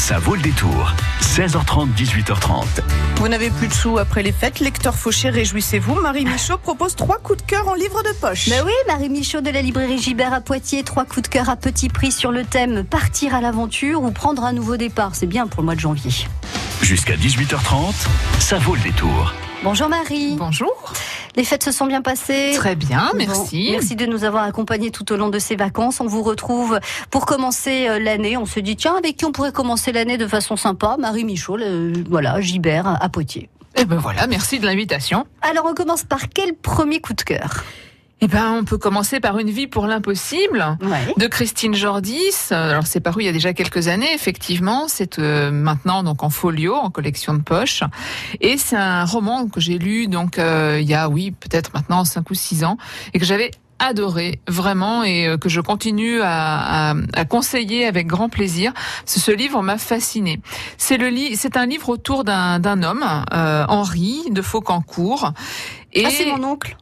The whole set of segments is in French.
Ça vaut le détour. 16h30, 18h30. Vous n'avez plus de sous après les fêtes. Lecteur Fauché, réjouissez-vous. Marie Michaud propose trois coups de cœur en livre de poche. Ben oui, Marie Michaud de la librairie Gibert à Poitiers, trois coups de cœur à petit prix sur le thème partir à l'aventure ou prendre un nouveau départ. C'est bien pour le mois de janvier. Jusqu'à 18h30, ça vaut le détour. Bonjour Marie. Bonjour. Les fêtes se sont bien passées. Très bien, Bon, merci. merci de nous avoir accompagnés tout au long de ces vacances. On vous retrouve pour commencer euh, l'année. On se dit, tiens, avec qui on pourrait commencer l'année de façon sympa? Marie Michaud, voilà, Gibert à Poitiers. Eh ben voilà, merci de l'invitation. Alors, on commence par quel premier coup de cœur? Eh ben, on peut commencer par Une vie pour l'impossible Ouais. de Christine Jordis. Euh, Alors c'est paru il y a déjà quelques années, effectivement. C'est euh, maintenant donc en folio, en collection de poche, et c'est un roman que j'ai lu donc euh, il y a oui peut-être maintenant cinq ou six ans et que j'avais adoré vraiment et euh, que je continue à, à- à conseiller avec grand plaisir. Ce, ce livre m'a fasciné. C'est le c'est un livre autour d'un d'un homme, euh, Henri de Faucancourt. Et Ah, c'est mon oncle?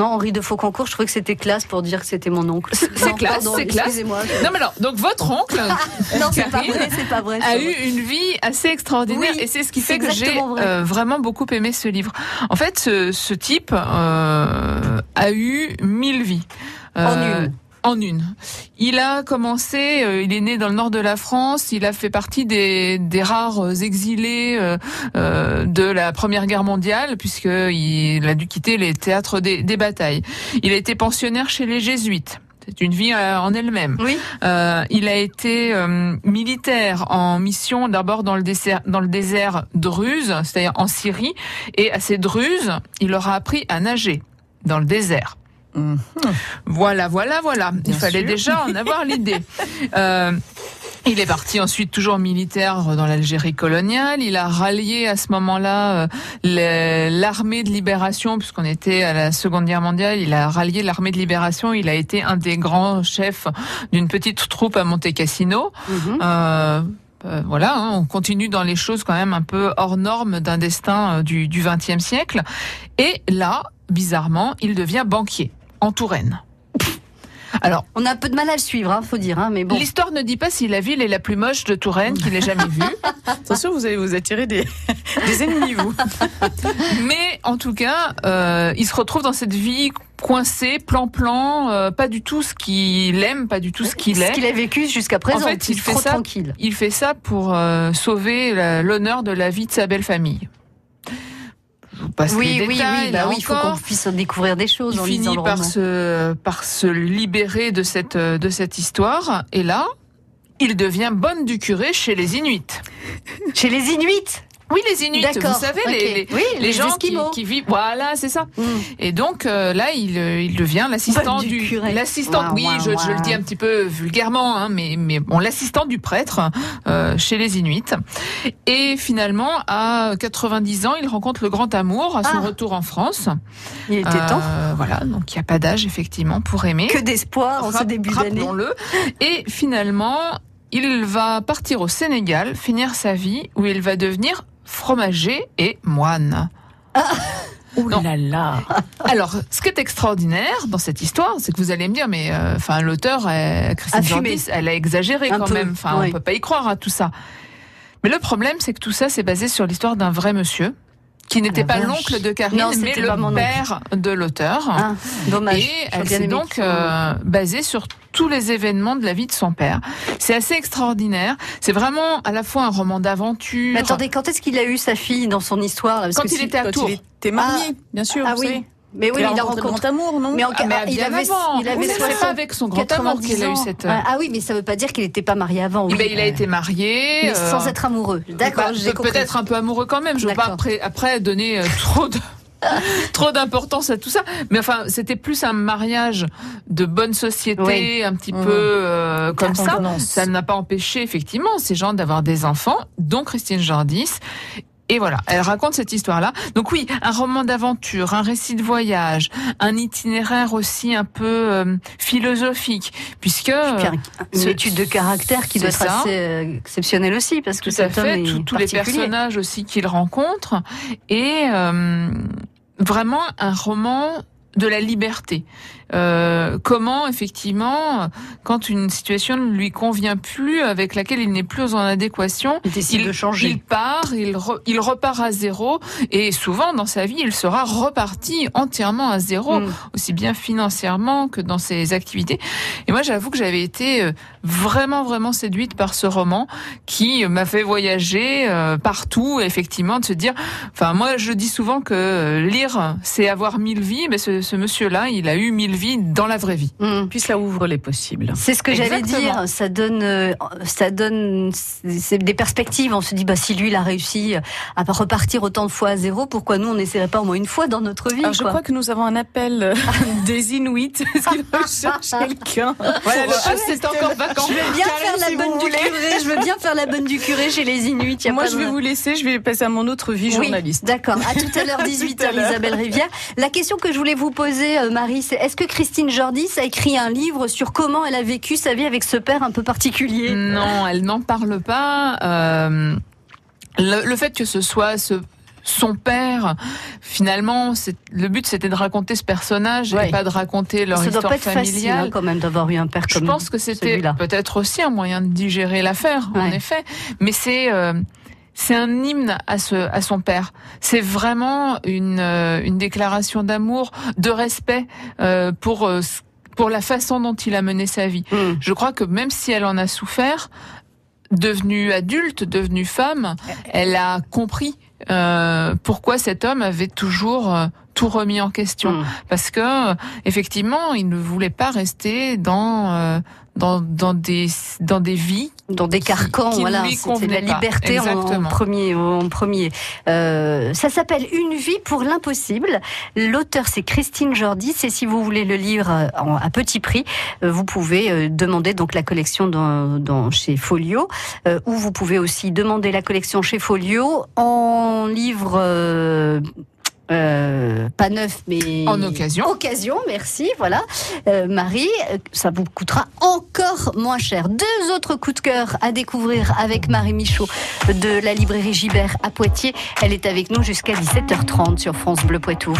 Non, Henri de Fauconcourt, je trouvais que c'était classe pour dire que c'était mon oncle. C'est- classe, c'est classe. Excusez-moi. non mais alors donc votre oncle Non, c'est pas vrai, c'est pas vrai. a eu vrai. une vie assez extraordinaire Oui, et c'est ce qui fait que j'ai vrai. euh, vraiment beaucoup aimé ce livre. En fait, ce, ce type euh, a eu mille vies. En Euh, une. En une. Il a commencé, euh, il est né dans le nord de la France, il a fait partie des, des rares exilés euh, euh, de la Première Guerre mondiale, puisqu'il a dû quitter les théâtres des, des batailles. Il a été pensionnaire chez les Jésuites. C'est une vie euh, en elle-même. Oui. Euh, il a été euh, militaire en mission d'abord dans le désert, dans le désert druze, c'est-à-dire en Syrie, et à ces druzes, il leur a appris à nager dans le désert. Mhm. Voilà, voilà, voilà. il fallait sûr. déjà en avoir l'idée. Euh, il est parti ensuite toujours militaire dans l'Algérie coloniale. Il a rallié à ce moment-là euh, l'armée de libération, puisqu'on était à la Seconde Guerre mondiale. Il a rallié l'armée de libération. Il a été un des grands chefs d'une petite troupe à Monte Cassino. Mhm. Euh, euh, voilà, hein, on continue dans les choses quand même un peu hors norme d'un destin euh, du XXe siècle. Et là, bizarrement, il devient banquier en Touraine. Alors, On a un peu de mal à le suivre, hein, faut dire, hein, mais bon. l'histoire ne dit pas si la ville est la plus moche de Touraine qu'il ait jamais vue, Attention, vous allez vous attirer des, des ennemis, vous. mais en tout cas, euh, il se retrouve dans cette vie coincée, plan-plan, euh, pas du tout ce qu'il aime, pas du tout ce qu'il Ce est. qu'il a vécu jusqu'à présent, En fait, il fait trop ça- tranquille. Il fait ça pour euh, sauver l'honneur de la vie de sa belle famille. Vous passe Oui, les oui, détails, oui, bah oui, il faut qu'on puisse découvrir des choses Il en finit le par roman. se, par se libérer de cette, de cette histoire. Et là, il devient bonne du curé chez les Inuits. Chez les Inuits? Oui, les Inuits, vous savez, les, les, Oui, les les gens qui, vivent. Voilà, c'est ça. Mm. Et donc euh, là, il, euh, il devient l'assistant du du, l'assistant. Oui, je, je le dis un petit peu vulgairement, hein, mais mais bon, l'assistant du prêtre euh, chez les Inuits. Et finalement, à 90 ans, il rencontre le grand amour à son Ah. retour en France. Il était temps. Voilà, donc il n'y a pas d'âge effectivement pour aimer. Que d'espoir en ce début d'année. Et finalement, il va partir au Sénégal, finir sa vie où il va devenir fromager et moine. Ouh Non. là là. Alors, ce qui est extraordinaire dans cette histoire, c'est que vous allez me dire, mais euh, enfin, l'auteur, euh, Christine. Jordis, elle a exagéré Un quand peu, même. Enfin, oui. on peut pas y croire à tout ça. Mais le problème, c'est que tout ça, c'est basé sur l'histoire d'un vrai monsieur qui n'était la pas vache. l'oncle de Karine, Non, mais le oncle. père de l'auteur. Ah, dommage. Et elle s'est donc euh, basée sur tous les événements de la vie de son père. C'est assez extraordinaire. C'est vraiment à la fois un roman d'aventure. Mais attendez, quand est-ce qu'il a eu sa fille dans son histoire? Parce Quand que il si- était à Quand Tours. il était marié, bien sûr. Ah oui. savez. Mais oui, il a il a rencontré grand amour, non Mais en Ah, mais il bien avait, avant. il avait mais 60, pas avec son grand amour qu'il a eu 90 ans. cette- Ouais, Ah oui, mais ça veut pas dire qu'il n'était pas marié avant. Eh oui. ben, il a été marié. Mais euh, sans être amoureux. D'accord, bah, j'ai compris. Peut-être un peu amoureux quand même. Je veux pas après, après donner euh, trop de. trop d'importance à tout ça mais enfin c'était plus un mariage de bonne société Oui. un petit Mmh. peu euh, comme ça ça n'a pas empêché effectivement ces gens d'avoir des enfants dont Christine Jordis Et voilà, elle raconte cette histoire-là. Donc oui, un roman d'aventure, un récit de voyage, un itinéraire aussi un peu euh, philosophique, puisque Puis un- une ce- étude de caractère qui doit être ça. assez euh, exceptionnelle aussi, parce que tout à homme fait, est tout- tous les personnages aussi qu'il rencontre, et euh, vraiment un roman de la liberté. Euh, comment effectivement, quand une situation ne lui convient plus, avec laquelle il n'est plus en adéquation, Il décide de changer. il part, il, re- il repart à zéro, et souvent dans sa vie, il sera reparti entièrement à zéro, Mm. aussi bien financièrement que dans ses activités. Et moi, j'avoue que j'avais été euh, vraiment, vraiment séduite par ce roman qui m'a fait voyager euh, partout, effectivement, de se dire, enfin, moi, je dis souvent que lire, c'est avoir mille vies, mais ce, ce monsieur-là, il a eu mille vies dans la vraie vie. Mm. Puis cela ouvre les possibles. C'est ce que j'allais dire. Ça donne, euh, ça donne c'est des perspectives. On se dit, bah si lui il a réussi à repartir autant de fois à zéro, pourquoi nous on n'essaierait pas au moins une fois dans notre vie Alors, je quoi. crois que nous avons un appel euh, des Inuits. Est-ce qu'il recherche quelqu'un Voilà, le Ah, c'est encore vacant. Je veux bien faire la si bonne du voulez. curé. Je veux bien faire la bonne du curé chez les Inuits. y a Moi, pas je vais de- vous laisser. Je vais passer à mon autre vie Oui, journaliste. D'accord. À tout à l'heure, À tout 18h, à l'heure. Isabelle Rivière. La question que je voulais vous poser, euh, Marie, c'est est-ce que Christine Jordis a écrit un livre sur comment elle a vécu sa vie avec ce père un peu particulier Non, elle n'en parle pas. Euh, le, le fait que ce soit ce son père, finalement, le but c'était de raconter ce personnage Ouais. et pas de raconter leur Ça doit histoire pas être facile familiale. hein, quand même d'avoir eu un père Je comme pense que c'était peut-être aussi un moyen de digérer l'affaire, en effet. Mais c'est euh, c'est un hymne à ce à son père. C'est vraiment une euh, une déclaration d'amour, de respect euh, pour euh, pour la façon dont il a mené sa vie. Hmm. Je crois que même si elle en a souffert, devenue adulte, devenue femme, elle a compris euh, pourquoi cet homme avait toujours euh, tout remis en question. Hmm. Parce que effectivement, il ne voulait pas rester dans euh, dans dans des dans des vies. dans des carcans, qui voilà, c'était la pas. liberté en, premier. En premier. Euh, ça s'appelle Une vie pour l'impossible. L'auteur c'est Christine Jordis et si vous voulez le lire euh, à petit prix, euh, vous pouvez euh, demander donc la collection dans, dans- chez Folio, euh, ou vous pouvez aussi demander la collection chez Folio en livre. euh, euh, pas neuf, mais En occasion. Occasion, merci. Voilà, Euh, Marie, ça vous coûtera encore moins cher. Deux autres coups de cœur à découvrir avec Marie Michaud de la librairie Gibert à Poitiers. Elle est avec nous jusqu'à 17h30 sur France Bleu Poitou.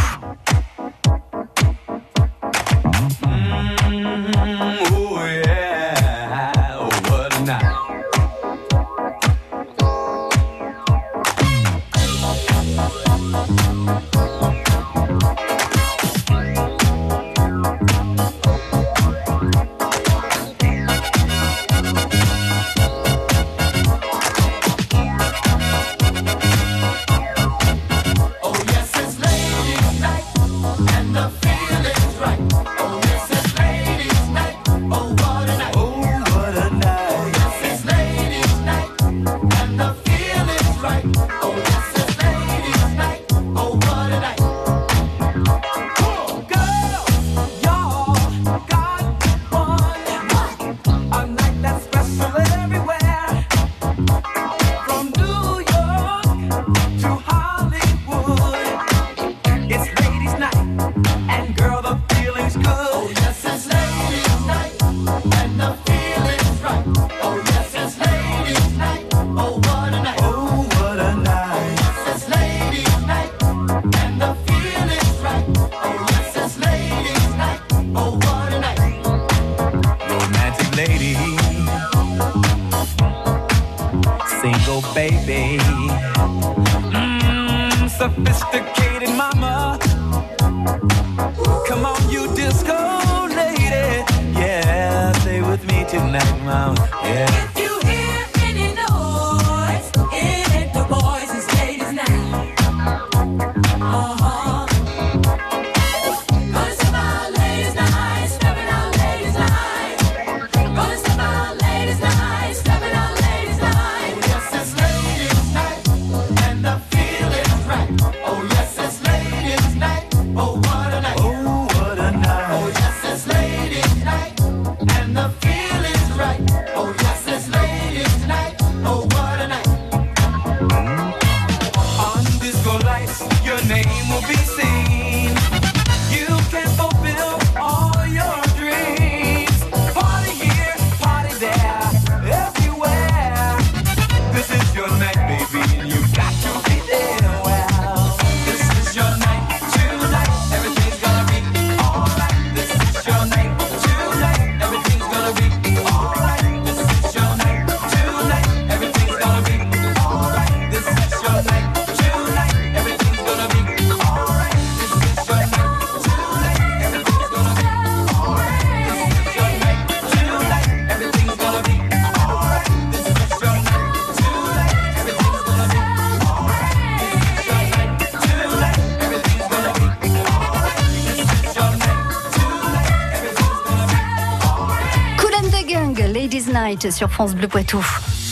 Sur France Bleu Poitou.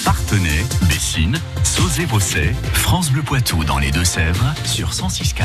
Partenay, Bessines, Sauzé-Bosset, France Bleu Poitou dans les Deux-Sèvres sur 106.4.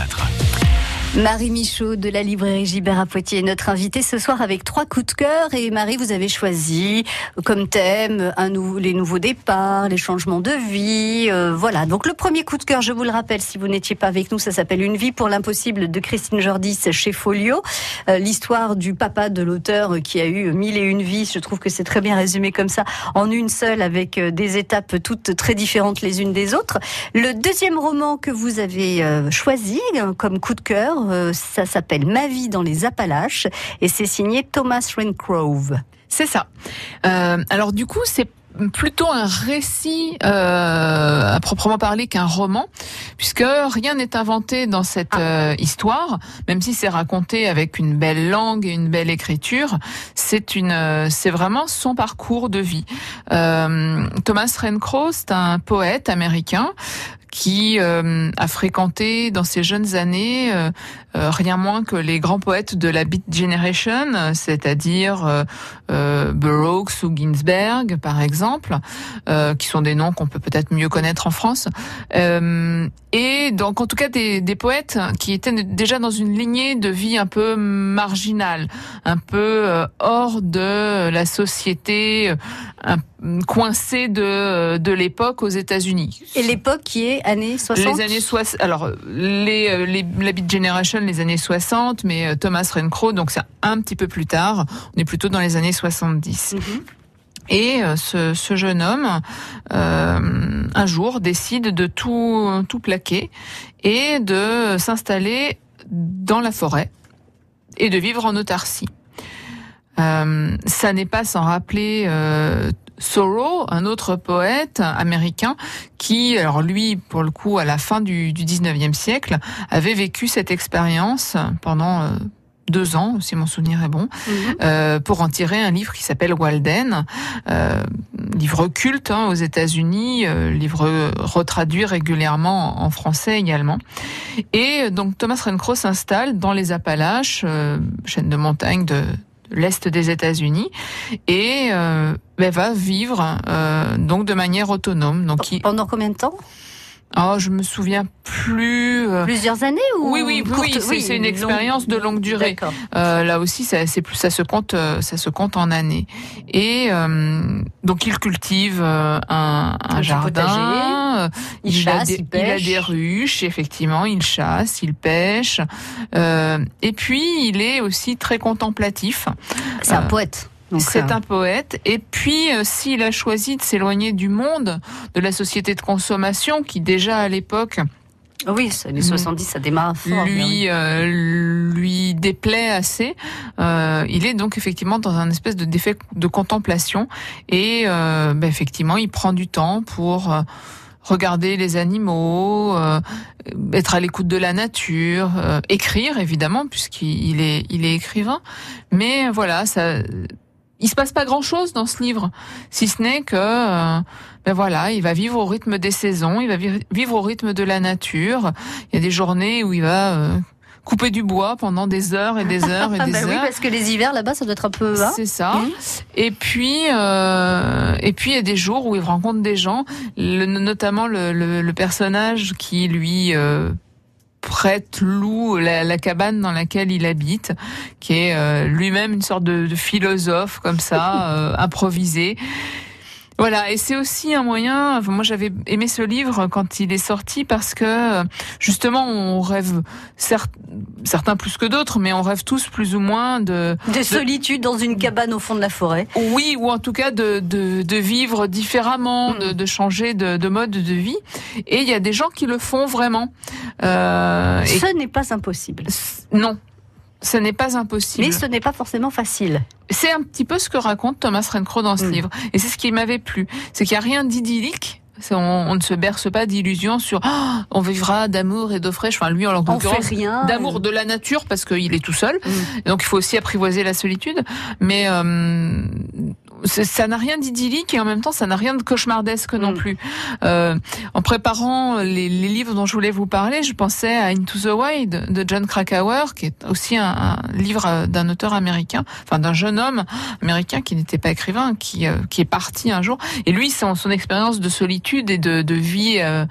Marie Michaud de la librairie Gibert à Poitiers est notre invitée ce soir avec trois coups de cœur. Et Marie, vous avez choisi comme thème un nou- les nouveaux départs, les changements de vie. euh, voilà. Donc le premier coup de cœur, je vous le rappelle, si vous n'étiez pas avec nous, ça s'appelle Une vie pour l'impossible de Christine Jordis chez Folio. Euh, L'histoire du papa de l'auteur qui a eu mille et une vies. Je trouve que c'est très bien résumé comme ça en une seule avec euh, des étapes toutes très différentes les unes des autres. Le deuxième roman que vous avez euh, choisi euh, comme coup de cœur, euh, ça s'appelle Ma vie dans les Appalaches et c'est signé Thomas Rengrove. C'est ça. Euh, alors du coup, c'est plutôt un récit euh, à proprement parler qu'un roman, puisque rien n'est inventé dans cette euh, histoire, même si c'est raconté avec une belle langue et une belle écriture. C'est une, euh, c'est vraiment son parcours de vie. Thomas Rencrow, c'est un poète américain qui euh, a fréquenté dans ses jeunes années euh, euh, rien moins que les grands poètes de la Beat Generation, c'est-à-dire euh, euh, Burroughs ou Ginsberg, par exemple, euh, qui sont des noms qu'on peut peut-être mieux connaître en France. Et donc, en tout cas, des, des poètes qui étaient déjà dans une lignée de vie un peu marginale, un peu hors de la société, un- coincée de, de l'époque aux États-Unis. Et l'époque qui est années 60 Les années 60. Alors, les, euh, les, la Beat Generation, les années 60, mais euh, Thomas Rencrow, donc c'est un petit peu plus tard. On est plutôt dans les années 70. Mhm. Et euh, ce, ce jeune homme, euh, un jour, décide de tout, tout plaquer et de s'installer dans la forêt et de vivre en autarcie. Euh, ça n'est pas sans rappeler euh, Thoreau, un autre poète américain qui, alors lui, pour le coup, à la fin du, du 19e siècle, avait vécu cette expérience pendant euh, deux ans, si mon souvenir est bon, Mhm. euh, pour en tirer un livre qui s'appelle Walden, euh, livre culte hein, aux États-Unis, euh, livre retraduit régulièrement en français également. Et donc Thomas Rencrow s'installe dans les Appalaches, chaîne de montagne de l'est des États-Unis, et euh, ben, va vivre euh, donc de manière autonome. Donc, Pendant combien de temps? Oh, je me souviens plus. euh, Plusieurs années ou oui, oui, oui, courte- oui, c'est c'est une longue- expérience de longue durée. Euh, là aussi, ça, c'est plus, ça se compte, euh, ça se compte en années. Et euh, donc, il cultive euh, un, un Un petit jardin. Il a chasse, des, il pêche. a des ruches, effectivement. Il chasse, il pêche. Euh, et puis, il est aussi très contemplatif. C'est un poète. C'est euh, un poète. Et puis, euh, s'il a choisi de s'éloigner du monde, de la société de consommation, qui déjà à l'époque Oui, c'est- les 70, ça démarre fort. oui. lui euh, lui déplaît assez. Euh, il est donc effectivement dans un espèce de défait de contemplation et euh, ben, effectivement il prend du temps pour euh, regarder les animaux, euh, être à l'écoute de la nature, euh, écrire évidemment puisqu'il il est il est écrivain. Mais voilà, ça il se passe pas grand chose dans ce livre, si ce n'est que euh, ben voilà, il va vivre au rythme des saisons, il va vi- vivre au rythme de la nature. Il y a des journées où il va euh, couper du bois pendant des heures et des heures et Ah des bah oui, heures. parce que les hivers là-bas, ça doit être un peu. hein C'est ça. Mhm. Et puis, euh, et puis il y a des jours où il rencontre des gens, le- notamment le, le- le personnage qui lui euh, prête, loue la, la cabane dans laquelle il habite, qui est euh, lui-même une sorte de, de philosophe comme ça, euh, improvisé. Voilà, et c'est aussi un moyen. moi, j'avais aimé ce livre quand il est sorti parce que justement, on rêve, certes, certains plus que d'autres, mais on rêve tous plus ou moins de, De solitude dans une cabane au fond de la forêt. oui, ou en tout cas de, de, de vivre différemment, Mm. de, de changer de, de mode de vie. Et il y a des gens qui le font vraiment. Euh, et Ce n'est pas impossible. non, ce n'est pas impossible. Mais ce n'est pas forcément facile. C'est un petit peu ce que raconte Thomas Rencrow dans ce Mm. livre. Et c'est ce qui m'avait plu. C'est qu'il n'y a rien d'idyllique. On, on ne se berce pas d'illusions sur Ah, on vivra d'amour et d'eau fraîche. Enfin, lui, en l'occurrence, rien. d'amour de la nature parce qu'il est tout seul. Mm. Donc il faut aussi apprivoiser la solitude. Mais euh, ça n'a rien d'idyllique et en même temps ça n'a rien de cauchemardesque non Mm. plus. Euh, en préparant les, les livres dont je voulais vous parler, je pensais à Into the Wild de John Krakauer, qui est aussi un, un livre euh, d'un auteur américain, enfin d'un jeune homme américain qui n'était pas écrivain, qui euh, qui est parti un jour. Et lui, son, son expérience de solitude et de, de vie. euh,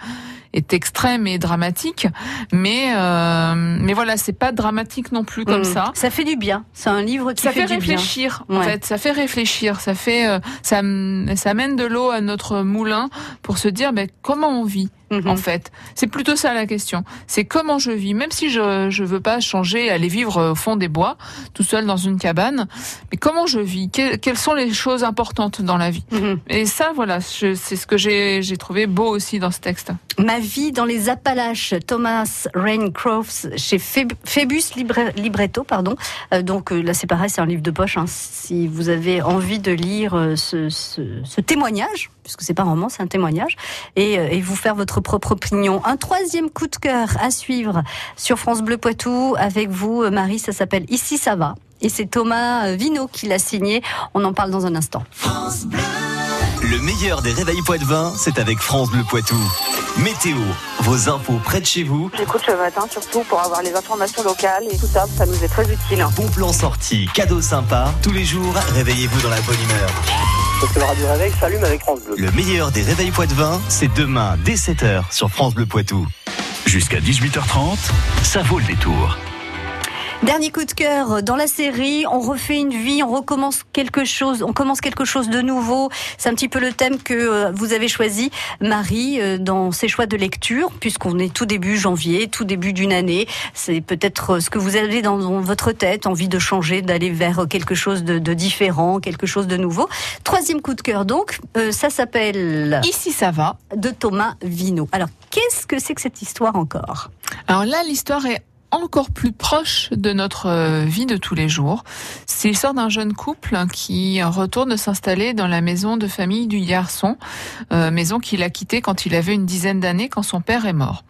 est extrême et dramatique, mais euh, mais voilà, c'est pas dramatique non plus comme Mm. ça. Ça fait du bien. C'est un livre qui Ça fait, du bien. réfléchir, en Ouais. fait. Ça fait réfléchir. Ça fait, euh, ça, ça mène de l'eau à notre moulin pour se dire, ben, comment on vit, Mhm. en fait. C'est plutôt ça la question. C'est comment je vis. Même si je, je veux pas changer, aller vivre au fond des bois, tout seul dans une cabane. Mais comment je vis? Que- quelles sont les choses importantes dans la vie? Mhm. Et ça, voilà, c'est ce que j'ai, j'ai trouvé beau aussi dans ce texte. Ma vie dans les Appalaches, Thomas Raincroft chez Phébus Libre- Libretto, pardon. Euh, donc euh, là c'est pareil, c'est un livre de poche. hein. Si vous avez envie de lire euh, ce, ce- ce témoignage, puisque c'est pas un roman, c'est un témoignage, et, euh, et vous faire votre propre opinion. Un troisième coup de cœur à suivre sur France Bleu Poitou avec vous, euh, Marie. Ça s'appelle Ici ça va. Et c'est Thomas euh, Vino qui l'a signé. On en parle dans un instant. Le meilleur des réveils Poitvin, c'est avec France Bleu Poitou. Météo, vos infos près de chez vous, J'écoute le matin surtout pour avoir les informations locales et tout ça, ça nous est très utile. bon plan sorti, cadeaux sympas. Tous les jours, réveillez-vous dans la bonne humeur. Radio réveil s'allume avec France Bleu. Le meilleur des réveils Poitvin, c'est demain dès 7h sur France Bleu Poitou. Jusqu'à 18h30, ça vaut le détour. Dernier coup de cœur dans la série, on refait une vie, on recommence quelque chose, on commence quelque chose de nouveau. C'est un petit peu le thème que euh, vous avez choisi, Marie, euh, dans ses choix de lecture, puisqu'on est tout début janvier, tout début d'une année. C'est peut-être euh, ce que vous avez dans votre tête, envie de changer, d'aller vers quelque chose de, de différent, quelque chose de nouveau. Troisième coup de cœur donc, euh, ça s'appelle Ici, ça va. de Thomas Vino. Alors, qu'est-ce que c'est que cette histoire encore? Alors là, l'histoire est encore plus proche de notre euh, vie de tous les jours. C'est l'histoire d'un jeune couple hein, qui retourne s'installer dans la maison de famille du garçon, euh, maison qu'il a quittée quand il avait une dizaine d'années, quand son père est mort.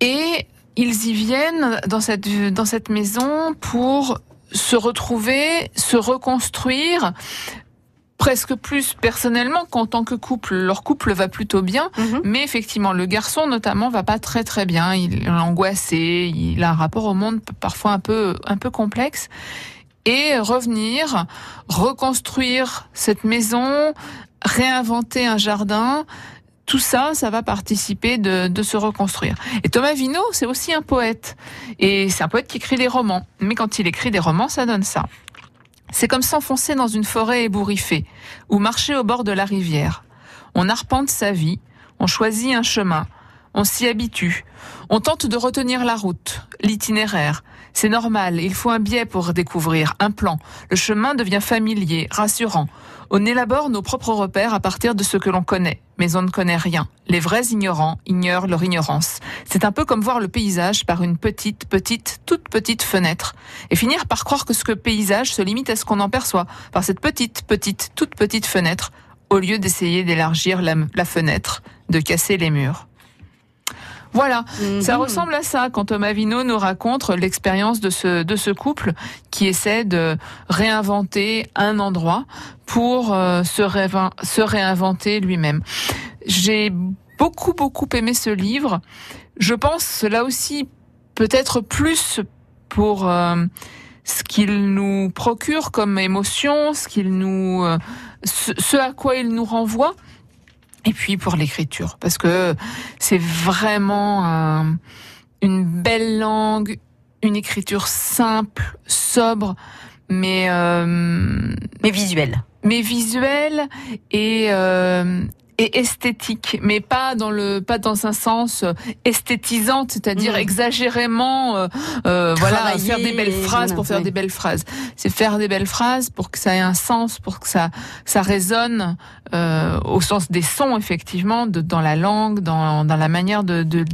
Et ils y viennent dans cette, dans cette maison pour se retrouver, se reconstruire, presque plus personnellement qu'en tant que couple. Leur couple va plutôt bien, Mhm. mais effectivement, le garçon notamment va pas très très bien. Il est angoissé, il a un rapport au monde parfois un peu un peu complexe. Et revenir, reconstruire cette maison, réinventer un jardin, tout ça, ça va participer de, de se reconstruire. Et Thomas Vino, c'est aussi un poète. Et c'est un poète qui écrit des romans. Mais quand il écrit des romans, ça donne ça. C'est comme s'enfoncer dans une forêt ébouriffée, ou marcher au bord de la rivière. On arpente sa vie, on choisit un chemin, on s'y habitue, on tente de retenir la route, l'itinéraire. C'est normal, il faut un biais pour découvrir, un plan. Le chemin devient familier, rassurant. On élabore nos propres repères à partir de ce que l'on connaît, mais on ne connaît rien. Les vrais ignorants ignorent leur ignorance. C'est un peu comme voir le paysage par une petite, petite, toute petite fenêtre. Et finir par croire que ce que paysage se limite à ce qu'on en perçoit, par cette petite, petite, toute petite fenêtre, au lieu d'essayer d'élargir la, la fenêtre, de casser les murs. Voilà, ça Mhm. ressemble à ça quand Thomas Vino nous raconte l'expérience de ce, de ce couple qui essaie de réinventer un endroit pour euh, se, révin- se réinventer lui-même. J'ai beaucoup, beaucoup aimé ce livre. Je pense là aussi peut-être plus pour euh, ce qu'il nous procure comme émotion, ce qu'il nous, euh, ce, ce à quoi il nous renvoie. Et puis pour l'écriture, parce que c'est vraiment un- une belle langue, une écriture simple, sobre, mais euh, Mais visuel. mais visuelle et euh, et esthétique, mais pas dans le pas dans un sens esthétisante, c'est-à-dire Mhm. exagérément euh, euh, voilà faire des belles phrases pour faire des belles phrases. C'est faire des belles phrases pour que ça ait un sens, pour que ça ça résonne euh, au sens des sons effectivement, de, dans la langue, dans dans la manière de, de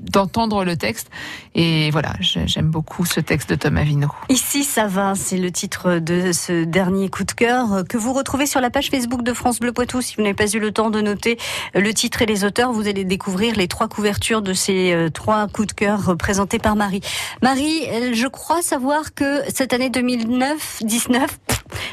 d'entendre le texte. Et voilà, j'ai- j'aime beaucoup ce texte de Thomas Vino. Ici, ça va, c'est le titre de ce dernier coup de cœur que vous retrouvez sur la page Facebook de France Bleu Poitou. Si vous n'avez pas eu le temps de noter euh, le titre et les auteurs, vous allez découvrir les trois couvertures de ces euh, trois coups de cœur présentés par Marie. Marie, euh, je crois savoir que cette année 2009, 19,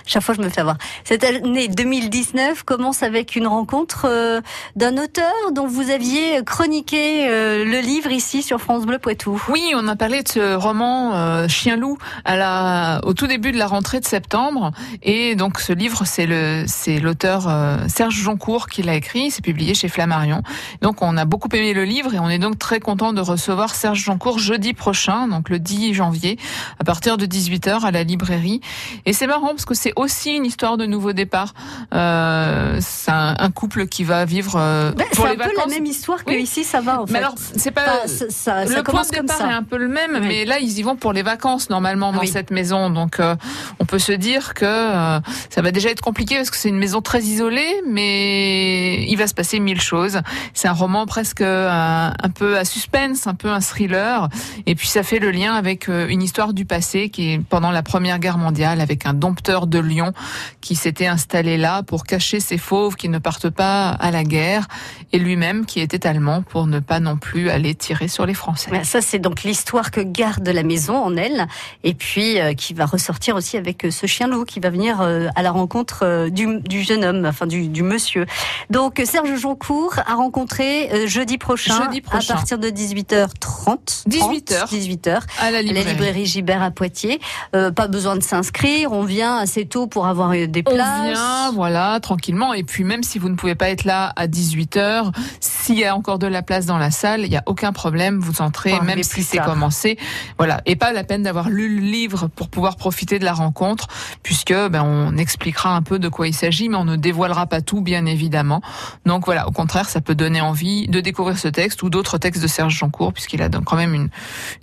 Chaque fois, je me fais avoir. Cette année 2019 commence avec une rencontre d'un auteur dont vous aviez chroniqué le livre ici sur France Bleu Poitou. Oui, on a parlé de ce roman euh, Chien-loup à la, au tout début de la rentrée de septembre. Et donc ce livre, c'est l'auteur euh, Serge Joncourt qui l'a écrit. C'est publié chez Flammarion. Donc on a beaucoup aimé le livre et on est donc très content de recevoir Serge Joncourt jeudi prochain, donc le 10 janvier, à partir de 18h à la librairie. Et c'est marrant parce que c'est aussi une histoire de nouveau départ. Euh, c'est un, un couple qui va vivre euh, Ben, pour c'est un peu la même histoire que Oui. ici, ça va en fait. Mais alors, c'est pas Enfin, ça, ça- ça le point de comme départ ça. est un peu le même, Oui. mais là ils y vont pour les vacances normalement dans Oui. cette maison, donc euh, on peut se dire que euh, ça va déjà être compliqué parce que c'est une maison très isolée, mais il va se passer mille choses. C'est un roman presque euh, un peu à suspense, un peu un thriller, et puis ça fait le lien avec euh, une histoire du passé qui est pendant la Première Guerre mondiale avec un dompteur de lions qui s'était installé là pour cacher ses fauves qui ne partent pas à la guerre, et lui-même qui était allemand pour ne pas non plus aller tirer sur les Français. Ça, c'est donc l'histoire que garde la maison en elle, et puis euh, qui va ressortir aussi avec euh, ce chien-loup qui va venir euh, à la rencontre euh, du, du jeune homme, enfin du, du monsieur. Donc Serge Joncourt a rencontré euh, jeudi prochain, Jeudi prochain. à partir de 18h30. 18h. 18h. à la à librairie. La librairie Gibert à Poitiers. Pas besoin de s'inscrire, on vient assez tôt pour avoir des On places. vient, voilà, tranquillement. Et puis même si vous ne pouvez pas être là à 18h, s'il y a encore de la place dans la salle, il n'y a aucun problème, vous entrez, même si c'est commencé. Voilà. Et pas la peine d'avoir lu le livre pour pouvoir profiter de la rencontre, puisque ben, on expliquera un peu de quoi il s'agit, mais on ne dévoilera pas tout, bien évidemment. Donc voilà, au contraire, ça peut donner envie de découvrir ce texte ou d'autres textes de Serge Joncourt, puisqu'il a donc quand même une,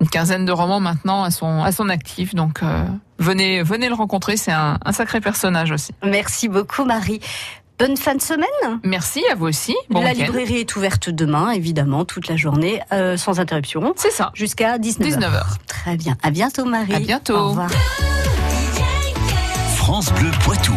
une quinzaine de romans maintenant à son, à son actif. Donc euh, venez, venez le rencontrer, c'est un, un sacré personnage aussi. Merci beaucoup Marie. Bonne fin de semaine. Merci à vous aussi. Bon la librairie est ouverte demain, évidemment, toute la journée, euh, sans interruption, C'est ça. jusqu'à 19h. 19h. Très bien. À bientôt Marie. À bientôt. Au revoir. France Bleu Poitou.